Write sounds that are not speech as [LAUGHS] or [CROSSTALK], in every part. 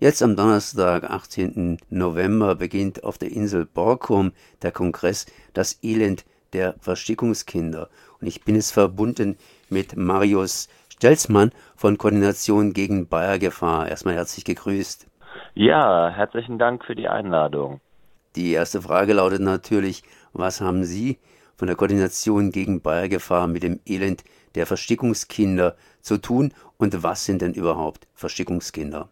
Jetzt am Donnerstag, 18. November, beginnt auf der Insel Borkum der Kongress Das Elend der Verstickungskinder. Und ich bin jetzt verbunden mit Marius Stelzmann von Koordination gegen Bayergefahr. Erstmal herzlich gegrüßt. Ja, herzlichen Dank für die Einladung. Die erste Frage lautet natürlich, was haben Sie von der Koordination gegen Bayergefahr mit dem Elend der Verstickungskinder zu tun und was sind denn überhaupt Verstickungskinder?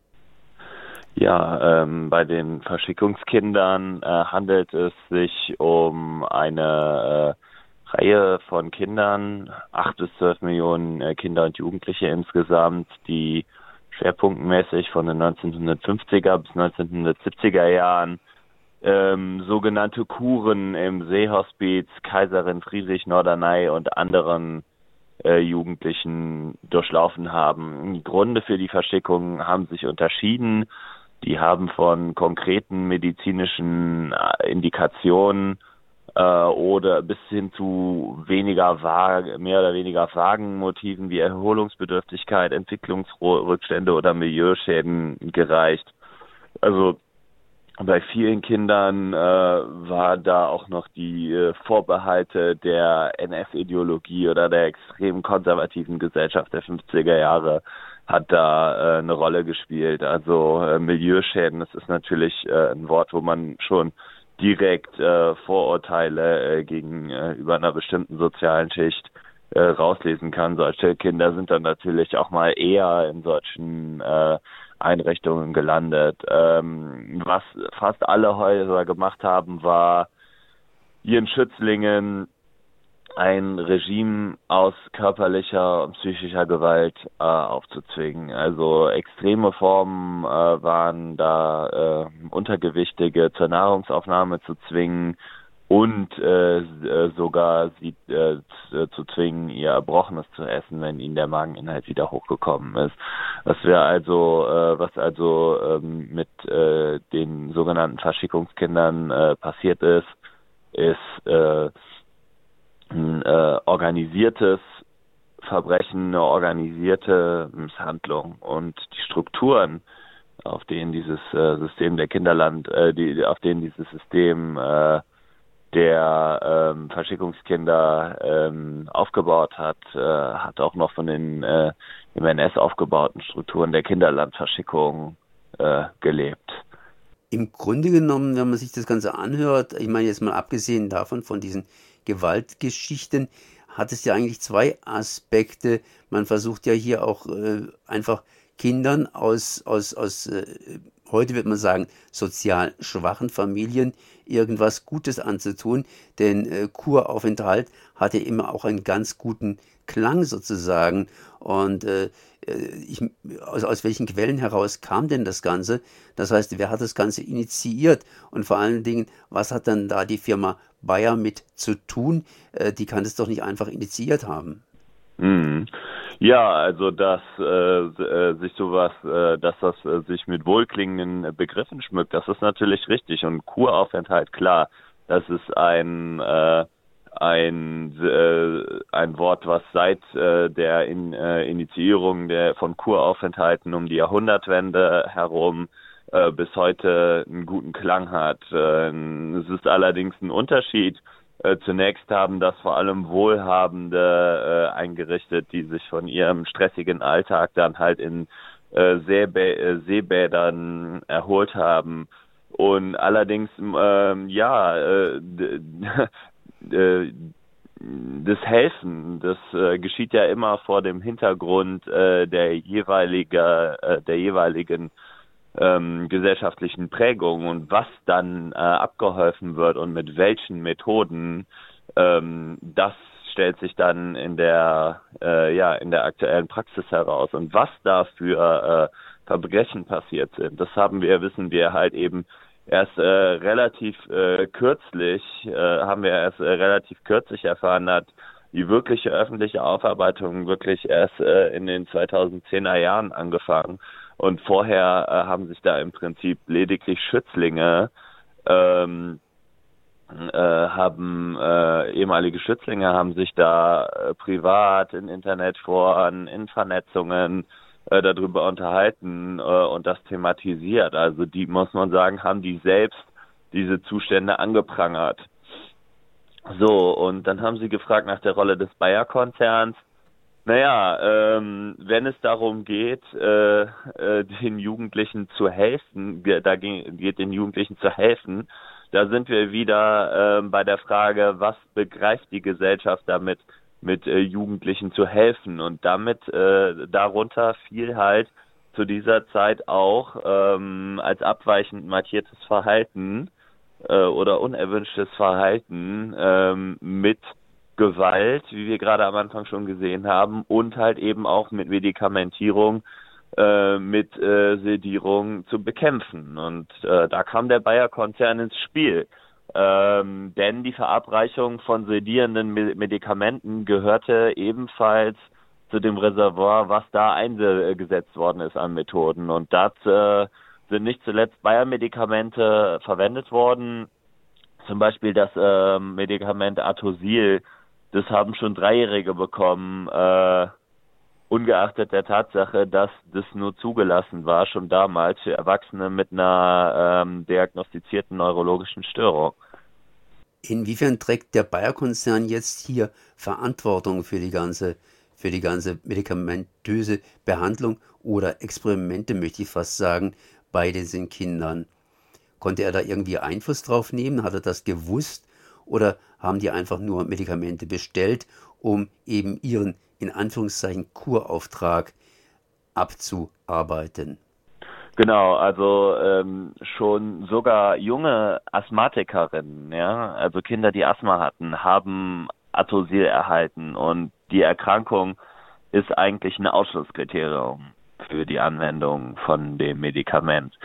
Ja, ähm, bei den Verschickungskindern äh, handelt es sich um eine äh, Reihe von Kindern, acht bis zwölf Millionen äh, Kinder und Jugendliche insgesamt, die schwerpunktmäßig von den 1950er bis 1970er Jahren ähm, sogenannte Kuren im Seehospiz Kaiserin Friedrich Norderney und anderen äh, Jugendlichen durchlaufen haben. Die Gründe für die Verschickung haben sich unterschieden. Die haben von konkreten medizinischen äh, Indikationen äh, oder bis hin zu weniger vage, mehr oder weniger vagen Motiven wie Erholungsbedürftigkeit, Entwicklungsrückstände oder Milieuschäden gereicht. Also bei vielen Kindern äh, war da auch noch die äh, Vorbehalte der NF-Ideologie oder der extrem konservativen Gesellschaft der 50er Jahre hat da äh, eine Rolle gespielt. Also äh, Milieuschäden, das ist natürlich äh, ein Wort, wo man schon direkt äh, Vorurteile äh, gegenüber äh, einer bestimmten sozialen Schicht äh, rauslesen kann. Solche Kinder sind dann natürlich auch mal eher in solchen äh, Einrichtungen gelandet. Ähm, was fast alle Häuser gemacht haben, war ihren Schützlingen ein Regime aus körperlicher und psychischer Gewalt äh, aufzuzwingen. Also extreme Formen äh, waren da äh, Untergewichtige zur Nahrungsaufnahme zu zwingen und äh, äh sogar sie äh, zu zwingen, ihr Erbrochenes zu essen, wenn ihnen der Mageninhalt wieder hochgekommen ist. Was wir also, was also ähm, mit den sogenannten Verschickungskindern passiert ist, ist äh, organisiertes Verbrechen, eine organisierte Misshandlung und die Strukturen, auf denen dieses äh, System der Kinderland, äh, die, auf denen dieses System äh, der ähm, Verschickungskinder ähm, aufgebaut hat, äh, hat auch noch von den äh, im NS aufgebauten Strukturen der Kinderlandverschickung äh, gelebt. Im Grunde genommen, wenn man sich das Ganze anhört, ich meine jetzt mal abgesehen davon, von diesen Gewaltgeschichten hat es ja eigentlich zwei Aspekte. Man versucht ja hier auch äh, einfach Kindern aus, aus, aus äh, heute wird man sagen, sozial schwachen Familien irgendwas Gutes anzutun, denn äh, Kuraufenthalt hatte immer auch einen ganz guten Klang sozusagen. Und äh, äh, ich, aus, aus welchen Quellen heraus kam denn das Ganze? Das heißt, wer hat das Ganze initiiert? Und vor allen Dingen, was hat dann da die Firma Bayer mit zu tun? Äh, die kann es doch nicht einfach initiiert haben. Mhm. Ja, also dass äh, äh, sich sowas, äh, dass das äh, sich mit wohlklingenden Begriffen schmückt, das ist natürlich richtig. Und Kuraufenthalt, klar, das ist ein äh, ein äh, ein Wort, was seit äh, der in, äh, Initiierung der von Kuraufenthalten um die Jahrhundertwende herum äh, bis heute einen guten Klang hat. Äh, es ist allerdings ein Unterschied. Äh, zunächst haben das vor allem Wohlhabende äh, eingerichtet, die sich von ihrem stressigen Alltag dann halt in äh, Seebä äh, Seebädern erholt haben. Und allerdings, ähm, ja, äh, [LAUGHS] das Helfen, das äh, geschieht ja immer vor dem Hintergrund äh, der jeweilige, äh, der jeweiligen ähm, gesellschaftlichen Prägung und was dann äh, abgeholfen wird und mit welchen Methoden, ähm, das stellt sich dann in der äh, ja in der aktuellen Praxis heraus und was da für äh, Verbrechen passiert sind. Das haben wir wissen wir halt eben erst äh, relativ äh, kürzlich, äh, haben wir erst äh, relativ kürzlich erfahren, hat die wirkliche öffentliche Aufarbeitung wirklich erst äh, in den 2010er Jahren angefangen. Und vorher äh, haben sich da im Prinzip lediglich Schützlinge ähm, äh, haben äh, ehemalige Schützlinge haben sich da äh, privat in Internetforen, in Vernetzungen äh, darüber unterhalten äh, und das thematisiert. Also die, muss man sagen, haben die selbst diese Zustände angeprangert. So, und dann haben sie gefragt nach der Rolle des Bayer-Konzerns. Naja, ähm, wenn es darum geht, äh, äh, den Jugendlichen zu helfen, da geht den Jugendlichen zu helfen, da sind wir wieder äh, bei der Frage, was begreift die Gesellschaft damit, mit äh, Jugendlichen zu helfen? Und damit äh, darunter fiel halt zu dieser Zeit auch ähm, als abweichend markiertes Verhalten äh, oder unerwünschtes Verhalten ähm, mit Gewalt, wie wir gerade am Anfang schon gesehen haben, und halt eben auch mit Medikamentierung, äh, mit äh, Sedierung zu bekämpfen. Und äh, da kam der Bayer-Konzern ins Spiel. Ähm, denn die Verabreichung von sedierenden Medikamenten gehörte ebenfalls zu dem Reservoir, was da eingesetzt worden ist an Methoden. Und dazu äh, sind nicht zuletzt Bayer-Medikamente verwendet worden. Zum Beispiel das äh, Medikament Atosil, das haben schon Dreijährige bekommen, äh, ungeachtet der Tatsache, dass das nur zugelassen war, schon damals für Erwachsene mit einer ähm, diagnostizierten neurologischen Störung. Inwiefern trägt der Bayer-Konzern jetzt hier Verantwortung für die ganze, für die ganze medikamentöse Behandlung oder Experimente, möchte ich fast sagen, bei diesen Kindern? Konnte er da irgendwie Einfluss drauf nehmen? Hat er das gewusst? Oder haben die einfach nur Medikamente bestellt, um eben ihren in Anführungszeichen Kurauftrag abzuarbeiten? Genau, also ähm, schon sogar junge Asthmatikerinnen, ja, also Kinder, die Asthma hatten, haben Atosil erhalten und die Erkrankung ist eigentlich ein Ausschlusskriterium für die Anwendung von dem Medikament.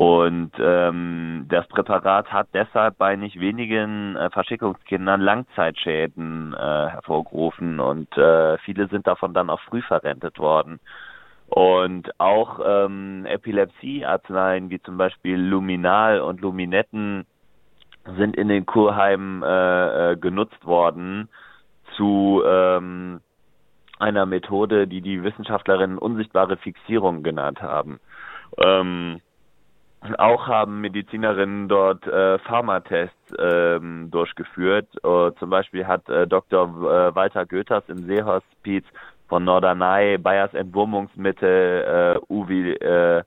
Und ähm, das Präparat hat deshalb bei nicht wenigen äh, Verschickungskindern Langzeitschäden äh, hervorgerufen und äh, viele sind davon dann auch früh verrentet worden. Und auch ähm, Epilepsiearzneien wie zum Beispiel Luminal und Luminetten sind in den Kurheimen äh, äh, genutzt worden zu ähm, einer Methode, die die Wissenschaftlerinnen unsichtbare Fixierung genannt haben. Ähm, auch haben Medizinerinnen dort äh, Pharmatests ähm, durchgeführt. Uh, zum Beispiel hat äh, Dr. Äh, Walter Goethers im Seehospiz von Norderney Bayers Entwurmungsmittel äh, Uvi, äh,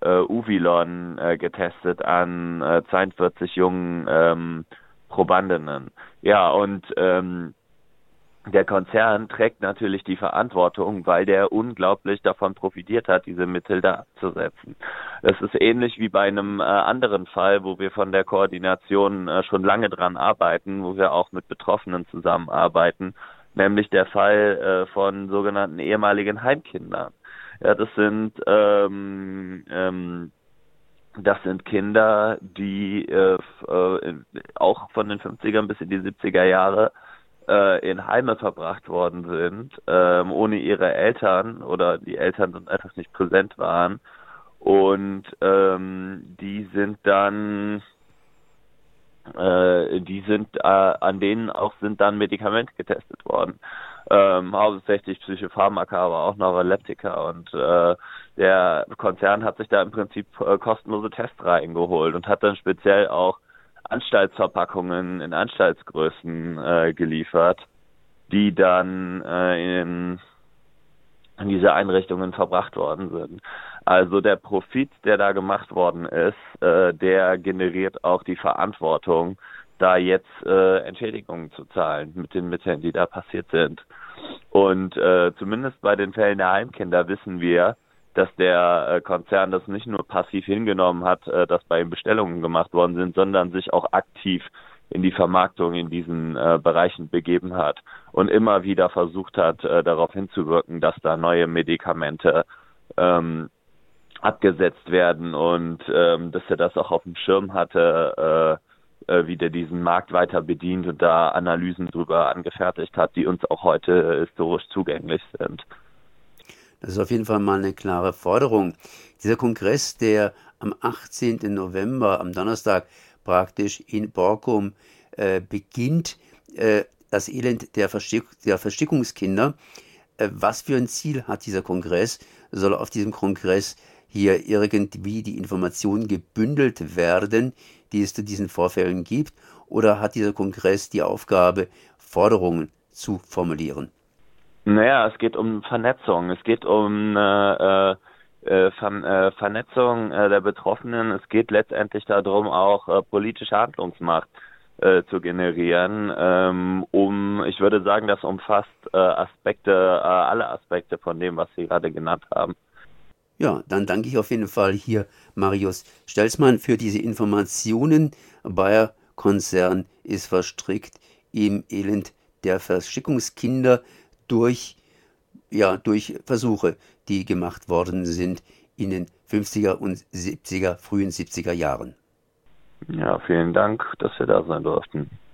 äh, Uvilon äh, getestet an äh, 42 jungen ähm, Probandinnen. Ja, und ähm, der Konzern trägt natürlich die Verantwortung, weil der unglaublich davon profitiert hat, diese Mittel da abzusetzen. Es ist ähnlich wie bei einem äh, anderen Fall, wo wir von der Koordination äh, schon lange dran arbeiten, wo wir auch mit Betroffenen zusammenarbeiten nämlich der Fall äh, von sogenannten ehemaligen Heimkindern. Ja, das sind ähm, ähm, das sind Kinder, die äh, auch von den 50ern bis in die 70er Jahre äh, in Heime verbracht worden sind, ähm, ohne ihre Eltern oder die Eltern einfach nicht präsent waren. Und ähm, die sind dann äh, die sind äh, an denen auch sind dann Medikamente getestet worden. Ähm, hauptsächlich Psychopharmaka, aber auch Neuroleptika und äh, der Konzern hat sich da im Prinzip äh, kostenlose Testreihen geholt und hat dann speziell auch Anstaltsverpackungen in Anstaltsgrößen äh, geliefert, die dann äh, in in diese Einrichtungen verbracht worden sind. Also der Profit, der da gemacht worden ist, äh, der generiert auch die Verantwortung, da jetzt äh, Entschädigungen zu zahlen mit den Mitteln, die da passiert sind. Und äh, zumindest bei den Fällen der Heimkinder wissen wir, dass der äh, Konzern das nicht nur passiv hingenommen hat, äh, dass bei ihm Bestellungen gemacht worden sind, sondern sich auch aktiv in die Vermarktung in diesen äh, Bereichen begeben hat und immer wieder versucht hat, darauf hinzuwirken, dass da neue Medikamente ähm, abgesetzt werden und ähm, dass er das auch auf dem Schirm hatte, äh, äh, wie der diesen Markt weiter bedient und da Analysen drüber angefertigt hat, die uns auch heute historisch zugänglich sind. Das ist auf jeden Fall mal eine klare Forderung. Dieser Kongress, der am 18. November, am Donnerstag, praktisch in Borkum äh, beginnt, äh, das Elend der, Verstick der Verstickungskinder. Äh, was für ein Ziel hat dieser Kongress? soll auf diesem Kongress hier irgendwie die Informationen gebündelt werden, die es zu diesen Vorfällen gibt? Oder hat dieser Kongress die Aufgabe, Forderungen zu formulieren? Naja, es geht um Vernetzung. Es geht um äh, äh, äh Ver äh, Vernetzung äh, der Betroffenen. Es geht letztendlich darum, auch äh, politische Handlungsmacht zu generieren, ähm, um, ich würde sagen, das umfasst Aspekte, alle Aspekte von dem, was Sie gerade genannt haben. Ja, dann danke ich auf jeden Fall hier Marius Stelzmann für diese Informationen. Bayer Konzern ist verstrickt im Elend der Verschickungskinder durch, ja, durch Versuche, die gemacht worden sind in den 50er und 70er, frühen 70er Jahren. Ja, vielen Dank, dass wir da sein durften.